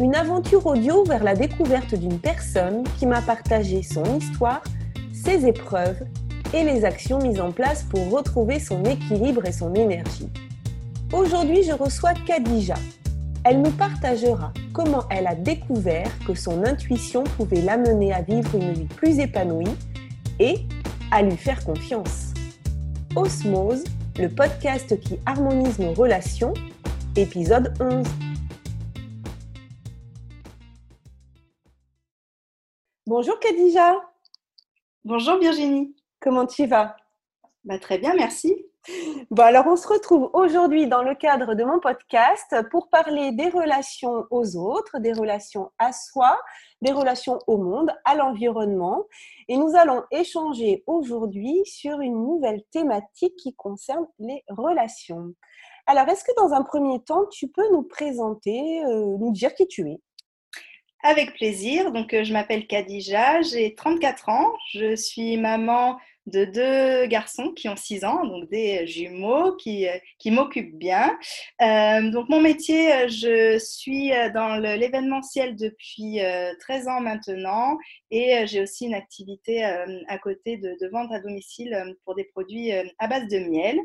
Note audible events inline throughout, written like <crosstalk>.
une aventure audio vers la découverte d'une personne qui m'a partagé son histoire, ses épreuves et les actions mises en place pour retrouver son équilibre et son énergie. Aujourd'hui, je reçois Khadija. Elle nous partagera comment elle a découvert que son intuition pouvait l'amener à vivre une vie plus épanouie et à lui faire confiance. Osmose, le podcast qui harmonise nos relations, épisode 11. Bonjour Khadija. Bonjour Virginie. Comment tu vas? Bah, Très bien, merci. Bon, alors on se retrouve aujourd'hui dans le cadre de mon podcast pour parler des relations aux autres, des relations à soi, des relations au monde, à l'environnement. Et nous allons échanger aujourd'hui sur une nouvelle thématique qui concerne les relations. Alors, est-ce que dans un premier temps, tu peux nous présenter, euh, nous dire qui tu es? Avec plaisir. Donc, euh, je m'appelle Khadija, j'ai 34 ans, je suis maman de deux garçons qui ont 6 ans, donc des jumeaux qui, euh, qui m'occupent bien. Euh, donc mon métier, je suis dans l'événementiel depuis 13 ans maintenant et j'ai aussi une activité à côté de, de, vente à domicile pour des produits à base de miel.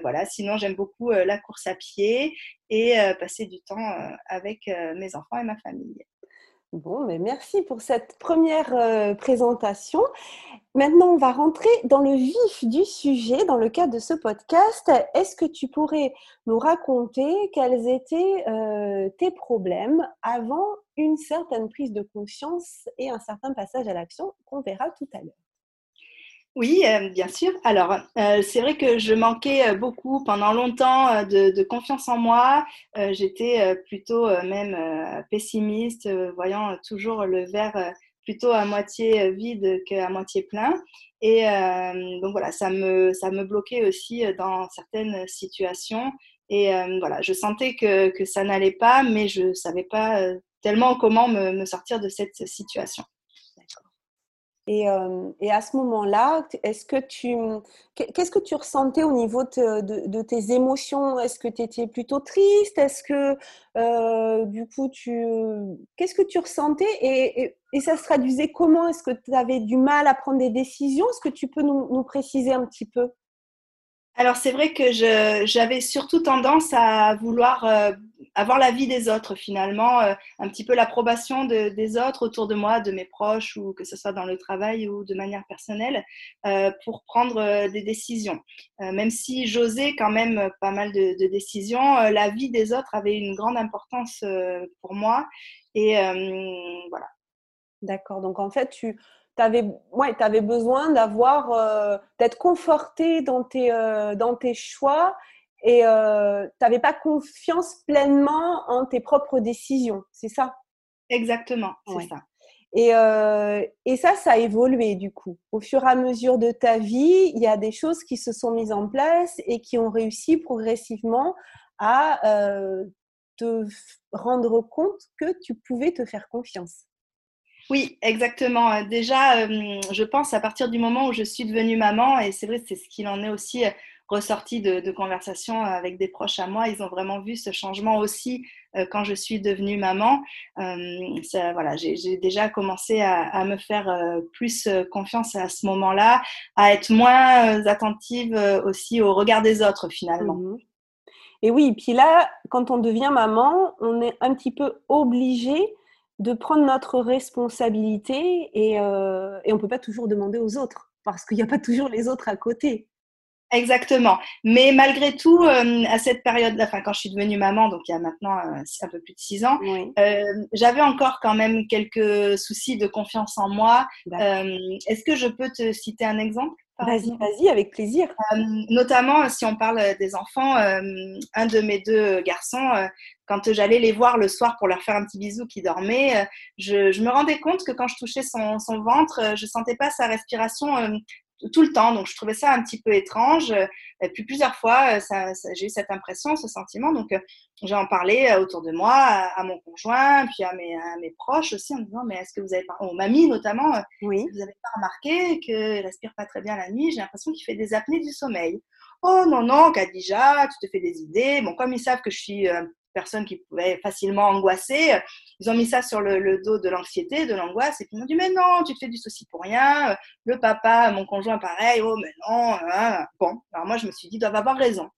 voilà, sinon j'aime beaucoup la course à pied et passer du temps avec mes enfants et ma famille. Bon, mais merci pour cette première euh, présentation. Maintenant, on va rentrer dans le vif du sujet dans le cadre de ce podcast. Est-ce que tu pourrais nous raconter quels étaient euh, tes problèmes avant une certaine prise de conscience et un certain passage à l'action qu'on verra tout à l'heure? Oui, euh, bien sûr. Alors, euh, c'est vrai que je manquais euh, beaucoup pendant longtemps de, confiance en moi. J'étais plutôt même pessimiste, voyant toujours le verre plutôt à moitié vide qu'à moitié plein. Et donc voilà, ça me, ça me bloquait aussi dans certaines situations. Et voilà, je sentais que, que ça n'allait pas, mais je ne savais pas tellement comment me sortir de cette situation. Et, euh, et, à ce moment-là, est-ce que tu, qu'est-ce que tu ressentais au niveau de, tes émotions? Est-ce que tu étais plutôt triste? Est-ce que euh, du coup tu, qu'est-ce que tu ressentais? Et, et, ça se traduisait comment? Est-ce que tu avais du mal à prendre des décisions? Est-ce que tu peux nous préciser un petit peu? Alors c'est vrai que j'avais surtout tendance à vouloir euh, avoir la vie des autres finalement, euh, un petit peu l'approbation des autres autour de moi, de mes proches ou que ce soit dans le travail ou de manière personnelle, euh, pour prendre des décisions. même si j'osais quand même pas mal de, de décisions, la vie des autres avait une grande importance pour moi et voilà. D'accord. Donc en fait tu tu avais, ouais, avais besoin d'avoir, euh, d'être conforté dans tes, euh, dans tes choix et euh, tu n'avais pas confiance pleinement en tes propres décisions, c'est ça? Exactement, c'est ça. Et, et, ça, ça a évolué du coup. Au fur et à mesure de ta vie, il y a des choses qui se sont mises en place et qui ont réussi progressivement à te rendre compte que tu pouvais te faire confiance. Oui, exactement. Euh, déjà, euh, je pense à partir du moment où je suis devenue maman, et c'est vrai, c'est ce qu'il en est aussi euh, ressorti de, conversations avec des proches à moi. Ils ont vraiment vu ce changement aussi quand je suis devenue maman. voilà, j'ai déjà commencé à, me faire plus confiance à ce moment-là, à être moins attentive aussi au regard des autres finalement. Mmh et oui, puis là, quand on devient maman, on est un petit peu obligé de prendre notre responsabilité et, euh, on ne peut pas toujours demander aux autres parce qu'il n'y a pas toujours les autres à côté. Exactement. Mais malgré tout, euh, à cette période-là, enfin, quand je suis devenue maman, donc il y a maintenant euh, un peu plus de six ans, euh, j'avais encore quand même quelques soucis de confiance en moi. Est-ce que je peux te citer un exemple Vas-y, vas-y, avec plaisir. notamment, si on parle des enfants, un de mes deux garçons, quand j'allais les voir le soir pour leur faire un petit bisou qui dormait, je, je me rendais compte que quand je touchais son, son ventre, je sentais pas sa respiration tout le temps. Donc, je trouvais ça un petit peu étrange. Et puis, plusieurs fois, ça, j'ai eu cette impression, ce sentiment. Donc, j'ai en parlé autour de moi, à, mon conjoint, puis à mes, mes, proches aussi, en disant, mais est-ce que vous avez pas, aux mamies notamment, oui. vous n'avez pas remarqué qu'il respire pas très bien la nuit? J'ai l'impression qu'il fait des apnées du sommeil. Oh non, non, Kadija, tu te fais des idées. Bon, comme ils savent que je suis personnes qui pouvaient facilement angoisser. Ils ont mis ça sur le, dos de l'anxiété, de l'angoisse, et puis ils m'ont dit Mais non, tu te fais du souci pour rien. Le papa, mon conjoint, pareil, oh, mais non. Hein. Bon, alors moi, je me suis dit Ils doivent avoir raison.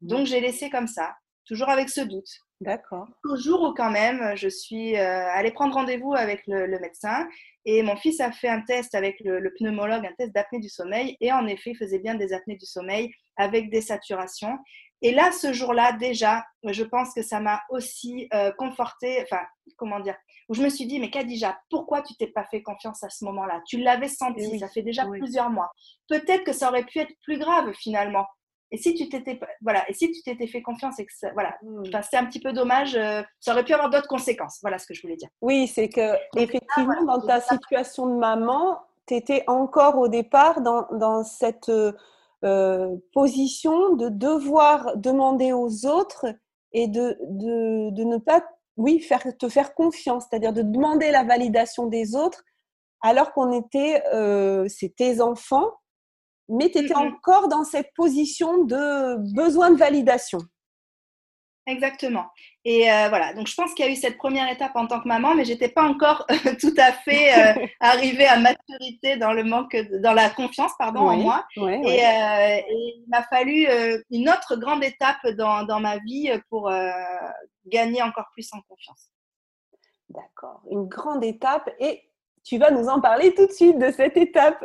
Donc, j'ai laissé comme ça, toujours avec ce doute. D'accord. Au jour où, quand même, je suis euh, allée prendre rendez-vous avec le, médecin, et mon fils a fait un test avec le, le pneumologue, un test d'apnée du sommeil, et en effet, il faisait bien des apnées du sommeil avec des saturations. Et là, ce jour-là, déjà, je pense que ça m'a aussi euh, conforté, enfin, comment dire, où je me suis dit, mais Kadija, pourquoi tu t'es pas fait confiance à ce moment-là? Tu l'avais senti, ça fait déjà plusieurs mois. Peut-être que ça aurait pu être plus grave finalement. Et si tu t'étais, voilà, et si tu t'étais fait confiance et que ça, voilà, mmh. c'est un petit peu dommage, euh, ça aurait pu avoir d'autres conséquences. Voilà ce que je voulais dire. Oui, c'est que effectivement, dans ta situation de maman, tu étais encore au départ dans, dans cette euh, euh, position de devoir demander aux autres et de, de, de, ne pas oui, faire, te faire confiance, c'est-à-dire de demander la validation des autres alors qu'on était, euh, c'est tes enfants, mais tu étais encore dans cette position de besoin de validation. Exactement. Et euh, voilà, donc je pense qu'il y a eu cette première étape en tant que maman, mais j'étais pas encore <laughs> tout à fait euh, <laughs> arrivée à maturité dans le manque, dans la confiance, pardon, en moi. Euh, et, il m'a fallu une autre grande étape dans, dans ma vie pour gagner encore plus en confiance. D'accord, une grande étape. Et tu vas nous en parler tout de suite de cette étape.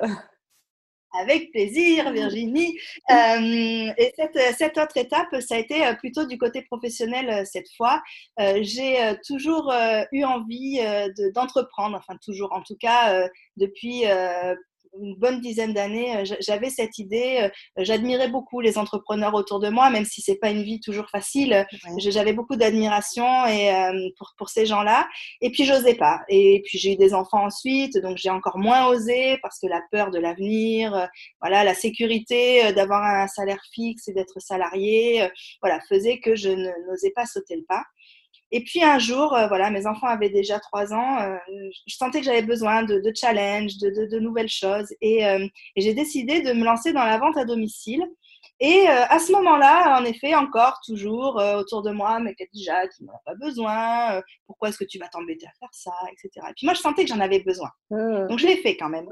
Avec plaisir, Virginie. <laughs> Euh, et cette, cette, autre étape, ça a été euh, plutôt du côté professionnel euh, cette fois. J'ai toujours eu envie d'entreprendre, enfin toujours, en tout cas depuis une bonne dizaine d'années, euh, j'avais cette idée. Euh, j'admirais beaucoup les entrepreneurs autour de moi, même si c'est pas une vie toujours facile. J'avais beaucoup d'admiration et euh, pour, pour ces gens-là. Et puis j'osais pas. Et puis j'ai eu des enfants ensuite, donc j'ai encore moins osé parce que la peur de l'avenir, voilà, la sécurité d'avoir un salaire fixe et d'être salarié, voilà, faisait que je n'osais pas sauter le pas. Et puis un jour, euh, voilà, mes enfants avaient déjà trois ans, euh, je sentais que j'avais besoin de, de challenge, de, de, nouvelles choses. Et, euh, et j'ai décidé de me lancer dans la vente à domicile. Et à ce moment-là, en effet, encore, toujours autour de moi, mais déjà, tu n'en as pas besoin, pourquoi est-ce que tu vas t'embêter à faire ça, etc. Et puis moi, je sentais que j'en avais besoin. Mmh. Donc je l'ai fait quand même.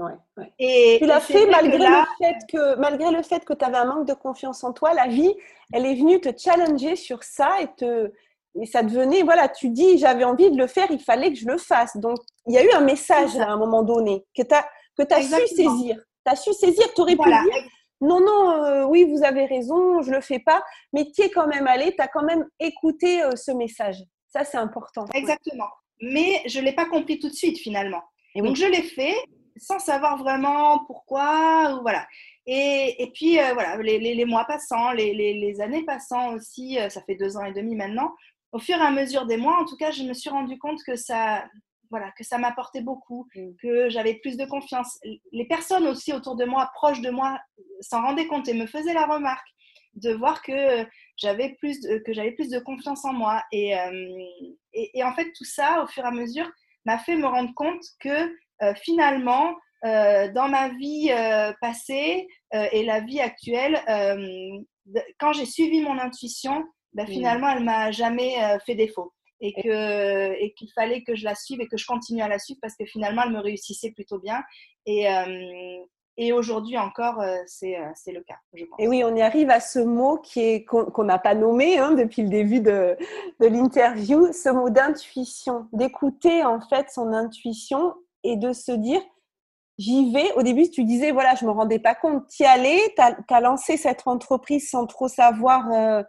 Et, tu l'as fait malgré, le fait que, malgré le fait que tu avais un manque de confiance en toi, la vie, elle est venue te challenger sur ça et te, et ça devenait, voilà, tu dis, j'avais envie de le faire, il fallait que je le fasse. Donc, il y a eu un message à un moment donné que tu as, que as su saisir. Tu as su saisir, tu aurais pu dire, non, non, euh, oui, vous avez raison, je le fais pas, mais tu es quand même allé, tu as quand même écouté euh, ce message. Ça, c'est important. Exactement. Mais je ne l'ai pas compris tout de suite, finalement. Et Donc, je l'ai fait sans savoir vraiment pourquoi, ou voilà. Et, et puis, euh, voilà, les, les, les, mois passant, les, les, années passant aussi, ça fait deux ans et demi maintenant, au fur et à mesure des mois, en tout cas, je me suis rendu compte que ça, voilà, que ça m'apportait beaucoup, mm. que j'avais plus de confiance. Les personnes aussi autour de moi, proches de moi, s'en rendaient compte et me faisaient la remarque de voir que j'avais plus de, que j'avais plus de confiance en moi. Et, euh, et, en fait, tout ça, au fur et à mesure, m'a fait me rendre compte que euh, finalement, euh, dans ma vie passée et la vie actuelle, quand j'ai suivi mon intuition, ben, finalement, elle m'a jamais euh, fait défaut. Et que et qu'il fallait que je la suive et que je continue à la suivre parce que finalement, elle me réussissait plutôt bien. Et, euh, et aujourd'hui encore, euh, c'est le cas, je pense. Et oui, on y arrive à ce mot qui est qu'on n'a pas nommé hein, depuis le début de, de l'interview, ce mot d'intuition, d'écouter en fait son intuition et de se dire j'y vais. Au début, tu disais, voilà, je me rendais pas compte. Tu y allais, tu as, lancé cette entreprise sans trop savoir euh,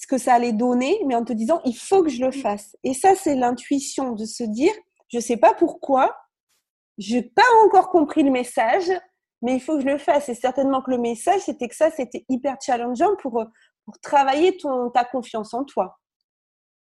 ce que ça allait donner, mais en te disant, il faut que je le fasse. Et ça, c'est l'intuition de se dire, je sais pas pourquoi, j'ai pas encore compris le message, mais il faut que je le fasse. Et certainement que le message, c'était que ça, c'était hyper challengeant pour, pour travailler ton, ta confiance en toi.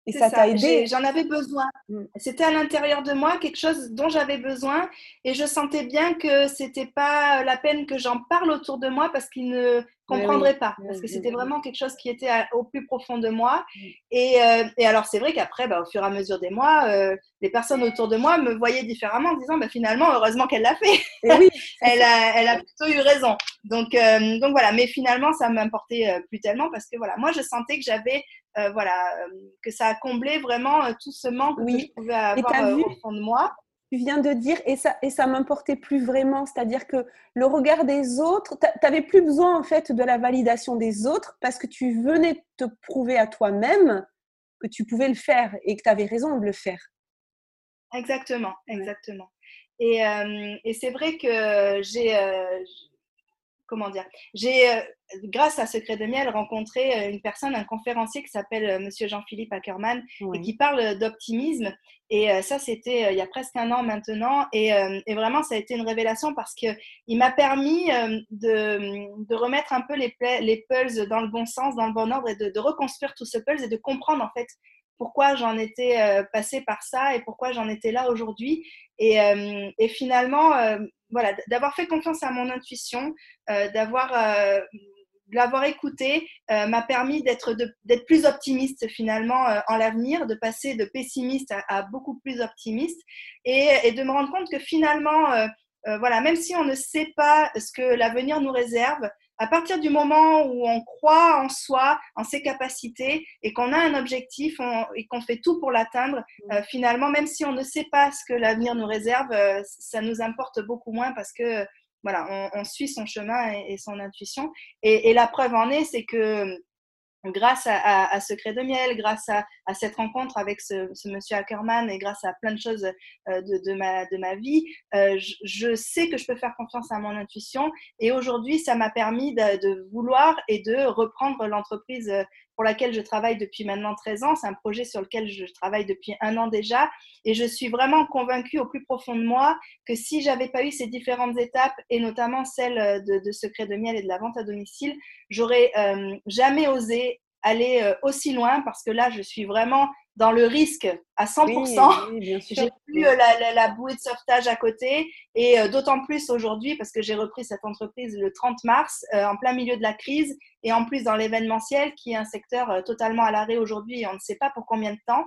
Et ça t'a aidé? J'en avais besoin. Mm. C'était à l'intérieur de moi quelque chose dont j'avais besoin et je sentais bien que c'était pas la peine que j'en parle autour de moi parce qu'ils ne comprendraient pas parce que c'était vraiment quelque chose qui était au plus profond de moi. Mm. Et, euh, et alors c'est vrai qu'après, bah, au fur et à mesure des mois, euh, les personnes autour de moi me voyaient différemment en disant bah, finalement heureusement qu'elle l'a fait. oui, <laughs> elle, a, elle a plutôt eu raison. Donc euh, donc voilà. Mais finalement ça m'importait plus tellement parce que voilà moi je sentais que j'avais euh, voilà, euh, que ça a comblé vraiment euh, tout ce manque que je pouvais avoir au fond de moi. Tu viens de dire, et ça, et ça m'importait plus vraiment, c'est-à-dire que le regard des autres, tu n'avais plus besoin en fait de la validation des autres parce que tu venais te prouver à toi-même que tu pouvais le faire et que tu avais raison de le faire. Exactement, exactement. Et, et c'est vrai que j'ai comment dire, j'ai, euh, grâce à Secret de Miel, rencontré euh, une personne, un conférencier qui s'appelle euh, Monsieur Jean-Philippe Ackerman et qui parle d'optimisme. Et ça, c'était il y a presque un an maintenant. Et, vraiment, ça a été une révélation parce qu'il m'a permis de, remettre un peu les, les pulses dans le bon sens, dans le bon ordre et de, reconstruire tout ce pulse et de comprendre en fait pourquoi j'en étais passée par ça et pourquoi j'en étais là aujourd'hui. Et, et, finalement, voilà, d'avoir fait confiance à mon intuition, euh, d'avoir euh, l'avoir écouté euh, m'a permis d'être d'être plus optimiste finalement en l'avenir, de passer de pessimiste à, beaucoup plus optimiste et, et, de me rendre compte que finalement, voilà, même si on ne sait pas ce que l'avenir nous réserve, à partir du moment où on croit en soi, en ses capacités et qu'on a un objectif et qu'on fait tout pour l'atteindre, mm. euh, finalement, même si on ne sait pas ce que l'avenir nous réserve, euh, ça nous importe beaucoup moins parce que voilà, on, suit son chemin et, son intuition. Et, et, la preuve en est, c'est que grâce à, à, Secret de Miel, grâce à, à cette rencontre avec ce, ce, monsieur Ackerman et grâce à plein de choses euh, de, de, ma, de ma vie, euh, je, je, sais que je peux faire confiance à mon intuition. Et aujourd'hui, ça m'a permis de, de, vouloir et de reprendre l'entreprise pour laquelle je travaille depuis maintenant 13 ans. C'est un projet sur lequel je travaille depuis un an déjà. Et je suis vraiment convaincue au plus profond de moi que si j'avais pas eu ces différentes étapes, et notamment celle de, de Secret de Miel et de la vente à domicile, j'aurais euh, jamais osé aller euh, aussi loin parce que là, je suis vraiment dans le risque à 100%. Oui, j'ai plus euh, la, la, bouée de sauvetage à côté et euh, d'autant plus aujourd'hui parce que j'ai repris cette entreprise le 30 mars en plein milieu de la crise et en plus dans l'événementiel qui est un secteur totalement à l'arrêt aujourd'hui et on ne sait pas pour combien de temps.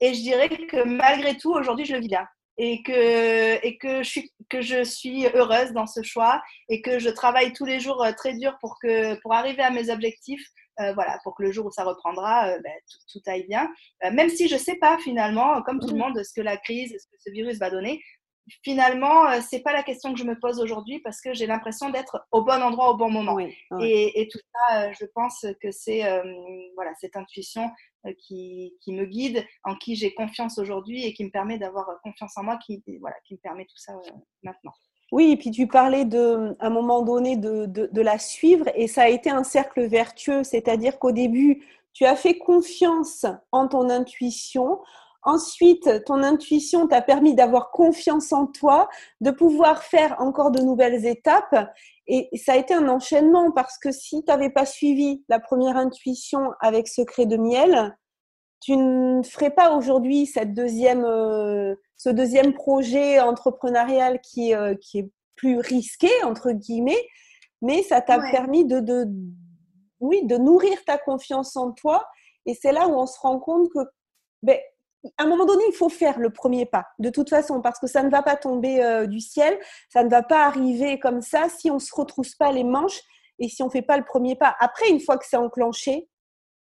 Et je dirais que malgré tout, aujourd'hui, je le vis là et que, et que, je suis, que je suis heureuse dans ce choix et que je travaille tous les jours très dur pour, que, pour arriver à mes objectifs euh, voilà, pour que le jour où ça reprendra, euh, ben, tout, aille bien. Euh, même si je ne sais pas finalement, comme tout le mmh. monde, ce que la crise, ce que ce virus va donner, finalement, ce n'est pas la question que je me pose aujourd'hui parce que j'ai l'impression d'être au bon endroit au bon moment. Et, tout ça, je pense que c'est voilà, cette intuition qui, qui, me guide, en qui j'ai confiance aujourd'hui et qui me permet d'avoir confiance en moi, qui, voilà, qui me permet tout ça maintenant. Oui, et puis tu parlais de, à un moment donné de, de, la suivre et ça a été un cercle vertueux, c'est-à-dire qu'au début, tu as fait confiance en ton intuition. Ensuite, ton intuition t'a permis d'avoir confiance en toi, de pouvoir faire encore de nouvelles étapes. Et ça a été un enchaînement parce que si tu n'avais pas suivi la première intuition avec Secret de miel, tu ne ferais pas aujourd'hui cette deuxième, euh, ce deuxième projet entrepreneurial qui, euh, qui est plus risqué, entre guillemets, mais ça t'a permis de, de, oui, de nourrir ta confiance en toi. Et c'est là où on se rend compte que, ben, à un moment donné, il faut faire le premier pas, de toute façon, parce que ça ne va pas tomber euh, du ciel, ça ne va pas arriver comme ça si on ne se retrousse pas les manches et si on ne fait pas le premier pas. Après, une fois que c'est enclenché,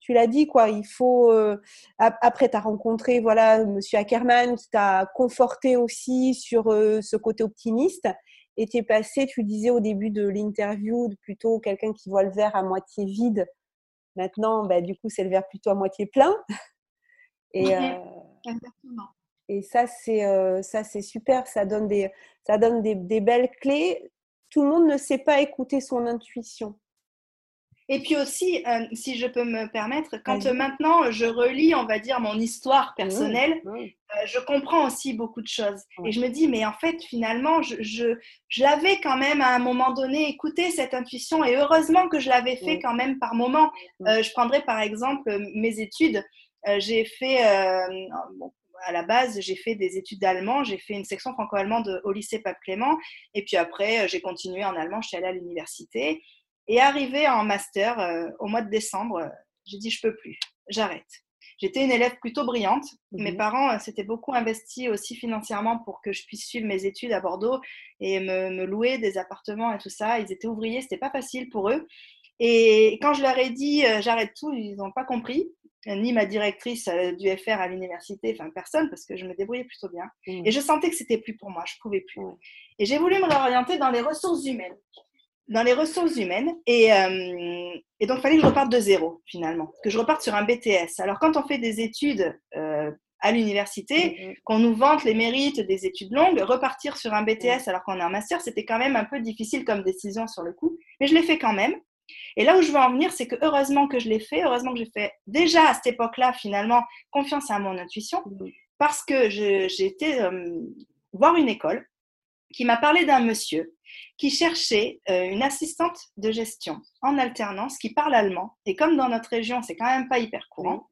tu l'as dit, quoi. Il faut. Euh, après, tu as rencontré voilà, Monsieur Ackerman qui t'a conforté aussi sur euh, ce côté optimiste. Et tu es passé, tu disais au début de l'interview, plutôt quelqu'un qui voit le verre à moitié vide. Maintenant, bah, du coup, c'est le verre plutôt à moitié plein. Et, euh, Exactement. Et ça, c'est ça, c'est super. Ça donne des, ça donne des, des belles clés. Tout le monde ne sait pas écouter son intuition. Et puis aussi, euh, si je peux me permettre, quand maintenant je relis, on va dire, mon histoire personnelle, euh, je comprends aussi beaucoup de choses. Et je me dis, mais en fait, finalement, je, je, je l'avais quand même à un moment donné écouté cette intuition et heureusement que je l'avais fait quand même par moment. Euh, je prendrai par exemple mes études. j'ai fait, à la base, j'ai fait des études d'allemand, j'ai fait une section franco-allemande au lycée Pape Clément, et puis après, j'ai continué en allemand, je suis allée à l'université. Et arrivé en master euh, au mois de décembre, euh, j'ai dit je peux plus, j'arrête. J'étais une élève plutôt brillante. Mes mhm. parents euh, s'étaient beaucoup investis aussi financièrement pour que je puisse suivre mes études à Bordeaux et me, louer des appartements et tout ça. Ils étaient ouvriers, c'était pas facile pour eux. Et quand je leur ai dit j'arrête tout, ils n'ont pas compris. Ni ma directrice du FR à l'université, enfin personne, parce que je me débrouillais plutôt bien. Mhm. Et je sentais que c'était plus pour moi, je pouvais plus. Et j'ai voulu me réorienter dans les ressources humaines dans les ressources humaines. Et, euh, et donc, il fallait que je reparte de zéro, finalement, que je reparte sur un BTS. Alors, quand on fait des études euh, à l'université, mm-hmm. qu'on nous vante les mérites des études longues, repartir sur un BTS alors qu'on est en master, c'était quand même un peu difficile comme décision sur le coup. Mais je l'ai fait quand même. Et là où je veux en venir, c'est que heureusement que je l'ai fait, heureusement que j'ai fait déjà à cette époque-là, finalement, confiance à mon intuition, mm-hmm. parce que j'ai été euh, voir une école qui m'a parlé d'un monsieur qui cherchait euh, une assistante de gestion en alternance qui parle allemand. Et comme dans notre région, c'est quand même pas hyper courant,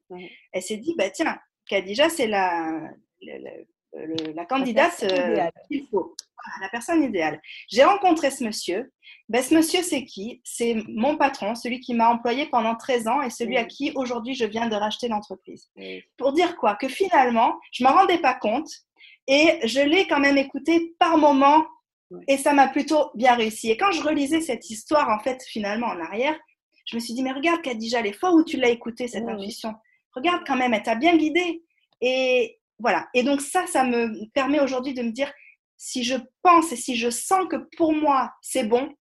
elle s'est dit, bah, tiens, Khadija, c'est la, la, candidate euh, qu'il faut, la personne idéale. J'ai rencontré ce monsieur. Ben, ce monsieur, c'est qui? C'est mon patron, celui qui m'a employé pendant 13 ans et celui à qui aujourd'hui je viens de racheter l'entreprise. Pour dire quoi? Que finalement, je ne m'en rendais pas compte et je l'ai quand même écouté par moment et ça m'a plutôt bien réussi. Et quand je relisais cette histoire, en fait, finalement, en arrière, je me suis dit, mais regarde, déjà les fois où tu l'as écouté, cette intuition, regarde quand même, elle t'a bien guidé. Et voilà. Et donc, ça, ça me permet aujourd'hui de me dire, si je pense et si je sens que pour moi, c'est bon,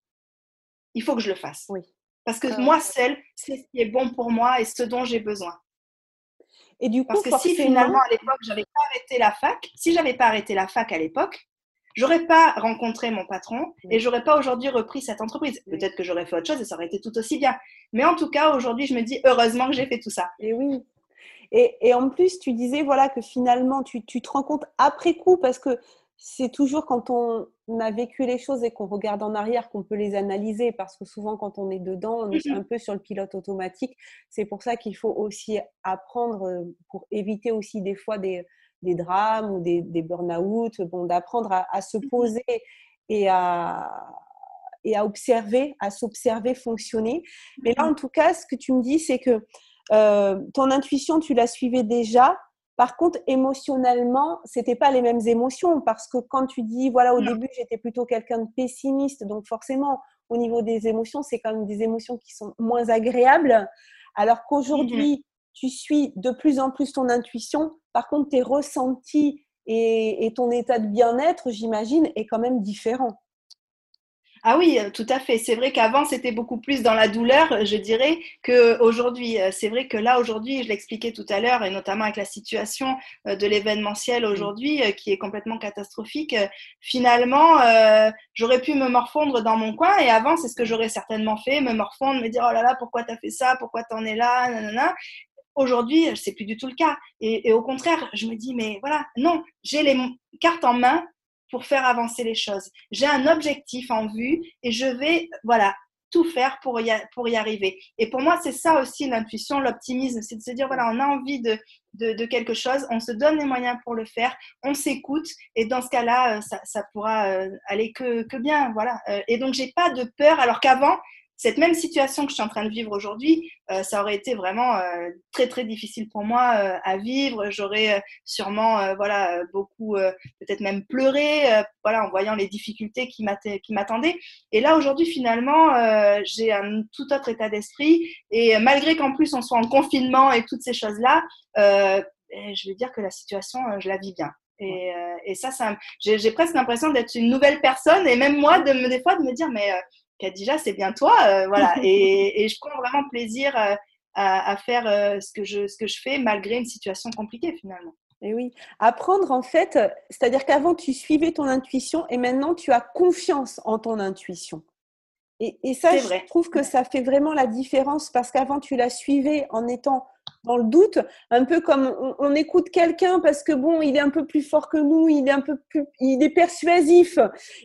il faut que je le fasse. Oui. Parce que moi seule, c'est ce qui est bon pour moi et ce dont j'ai besoin. Et du coup, Parce que si finalement à l'époque j'avais pas arrêté la fac, si j'avais pas arrêté la fac à l'époque, j'aurais pas rencontré mon patron et j'aurais pas aujourd'hui repris cette entreprise. Peut-être que j'aurais fait autre chose et ça aurait été tout aussi bien. Mais en tout cas, aujourd'hui, je me dis heureusement que j'ai fait tout ça. Et oui. Et, et, en plus, tu disais voilà que finalement, tu, tu te rends compte après coup parce que c'est toujours quand on a vécu les choses et qu'on regarde en arrière qu'on peut les analyser parce que souvent quand on est dedans, on est un peu sur le pilote automatique. C'est pour ça qu'il faut aussi apprendre euh, pour éviter aussi des fois des, des drames ou des, des burn-out, bon, d'apprendre à, se mmh poser et à, et à observer, à s'observer fonctionner. Mais là, mmh en tout cas, ce que tu me dis, c'est que euh, ton intuition, tu la suivais déjà. Par contre, émotionnellement, c'était pas les mêmes émotions parce que quand tu dis, voilà, au début, j'étais plutôt quelqu'un de pessimiste, donc forcément, au niveau des émotions, c'est quand même des émotions qui sont moins agréables. Alors mmh qu'aujourd'hui, tu suis de plus en plus ton intuition. Par contre, tes ressentis et, ton état de bien-être, j'imagine, est quand même différent. Ah oui, euh, tout à fait. C'est vrai qu'avant, c'était beaucoup plus dans la douleur, je dirais, qu'aujourd'hui. Euh, c'est vrai que là, aujourd'hui, je l'expliquais tout à l'heure, et notamment avec la situation euh, de l'événementiel aujourd'hui, qui est complètement catastrophique, finalement, j'aurais pu me morfondre dans mon coin, et avant, c'est ce que j'aurais certainement fait, me morfondre, me dire, oh là là, pourquoi t'as fait ça, pourquoi t'en es là, nanana. Aujourd'hui, c'est plus du tout le cas. Et, et, au contraire, je me dis, mais voilà, non, j'ai les cartes en main pour faire avancer les choses. J'ai un objectif en vue et je vais, voilà, tout faire pour y, pour y arriver. Et pour moi, c'est ça aussi l'intuition, l'optimisme, c'est de se dire, voilà, on a envie de, de, quelque chose, on se donne les moyens pour le faire, on s'écoute, et dans ce cas-là, euh, ça, ça, pourra euh, aller que, que bien, voilà. Euh, et donc, j'ai pas de peur, alors qu'avant, cette même situation que je suis en train de vivre aujourd'hui, euh, ça aurait été vraiment euh, très très difficile pour moi euh, à vivre. J'aurais sûrement voilà beaucoup peut-être même pleuré voilà en voyant les difficultés qui m'attendaient. Et là aujourd'hui finalement j'ai un tout autre état d'esprit et malgré qu'en plus on soit en confinement et toutes ces choses là, je vais dire que la situation je la vis bien. Et, et ça, ça j'ai presque l'impression d'être une nouvelle personne et même moi de me des fois de me dire mais Kadija, c'est bien toi. Euh, voilà. <laughs> Et, je prends vraiment plaisir euh, à, faire euh, ce, que je, ce que je fais malgré une situation compliquée finalement. Et oui, apprendre en fait, c'est-à-dire qu'avant tu suivais ton intuition et maintenant tu as confiance en ton intuition. Et, et ça, je trouve que ça fait vraiment la différence parce qu'avant tu la suivais en étant dans le doute, un peu comme on, écoute quelqu'un parce que bon, il est un peu plus fort que nous, il est un peu plus, il est persuasif,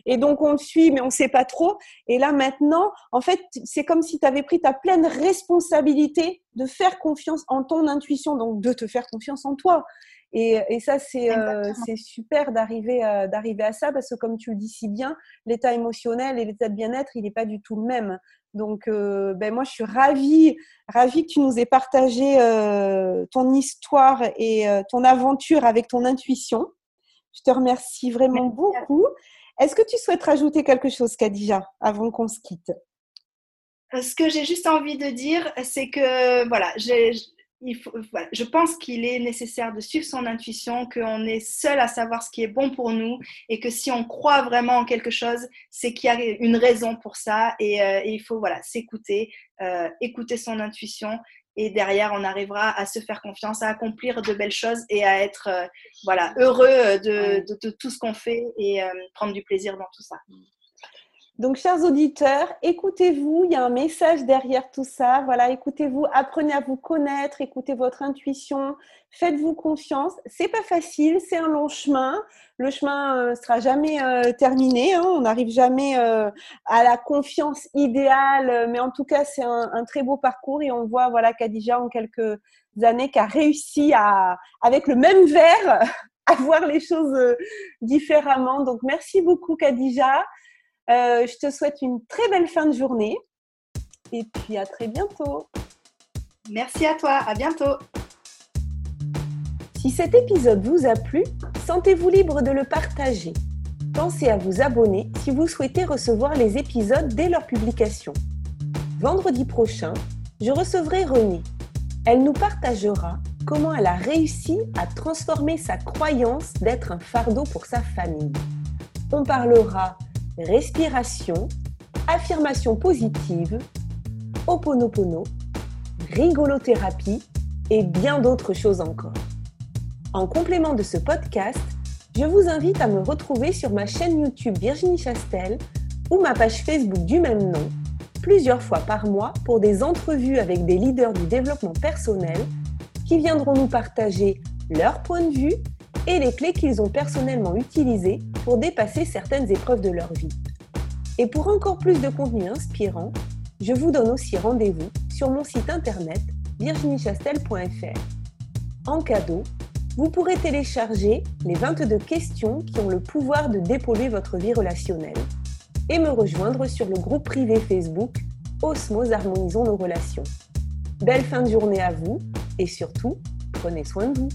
et donc on le suit, mais on ne sait pas trop. Et là maintenant, en fait, c'est comme si tu avais pris ta pleine responsabilité de faire confiance en ton intuition, donc de te faire confiance en toi. Et, et ça, c'est euh, super d'arriver euh, d'arriver à ça parce que, comme tu le dis si bien, l'état émotionnel et l'état de bien-être, il n'est pas du tout le même. Donc, euh, ben moi, je suis ravie, ravie que tu nous aies partagé euh, ton histoire et euh, ton aventure avec ton intuition. Je te remercie vraiment beaucoup. Est-ce que tu souhaites rajouter quelque chose, Kadija, avant qu'on se quitte? Ce que j'ai juste envie de dire, c'est que voilà, j'ai je pense qu'il est nécessaire de suivre son intuition, qu'on est seul à savoir ce qui est bon pour nous et que si on croit vraiment en quelque chose, c'est qu'il y a une raison pour ça et, euh, il faut voilà s'écouter, euh, écouter son intuition et derrière on arrivera à se faire confiance, à accomplir de belles choses et à être euh, voilà heureux de, de, tout ce qu'on fait et prendre du plaisir dans tout ça. Donc, chers auditeurs, écoutez-vous, il y a un message derrière tout ça. Voilà, écoutez-vous, apprenez à vous connaître, écoutez votre intuition, faites-vous confiance. C'est pas facile, c'est un long chemin. Le chemin ne euh, sera jamais euh, terminé. Hein. On n'arrive jamais euh, à la confiance idéale, mais en tout cas, c'est un, très beau parcours et on voit, voilà, Kadija en quelques années qui a réussi à, avec le même verre, <laughs> à voir les choses différemment. Donc, merci beaucoup, Kadija. Euh, je te souhaite une très belle fin de journée et puis à très bientôt. Merci à toi, à bientôt. Si cet épisode vous a plu, sentez-vous libre de le partager. Pensez à vous abonner si vous souhaitez recevoir les épisodes dès leur publication. Vendredi prochain, je recevrai Renée. Elle nous partagera comment elle a réussi à transformer sa croyance d'être un fardeau pour sa famille. On parlera respiration, affirmation positive, oponopono, rigolothérapie et bien d'autres choses encore. En complément de ce podcast, je vous invite à me retrouver sur ma chaîne YouTube Virginie Chastel ou ma page Facebook du même nom, plusieurs fois par mois pour des entrevues avec des leaders du développement personnel qui viendront nous partager leur point de vue et les clés qu'ils ont personnellement utilisées pour dépasser certaines épreuves de leur vie. Et pour encore plus de contenu inspirant, je vous donne aussi rendez-vous sur mon site internet virginiechastel.fr. En cadeau, vous pourrez télécharger les 22 questions qui ont le pouvoir de dépolluer votre vie relationnelle et me rejoindre sur le groupe privé Facebook Osmose Harmonisons nos relations. Belle fin de journée à vous et surtout, prenez soin de vous.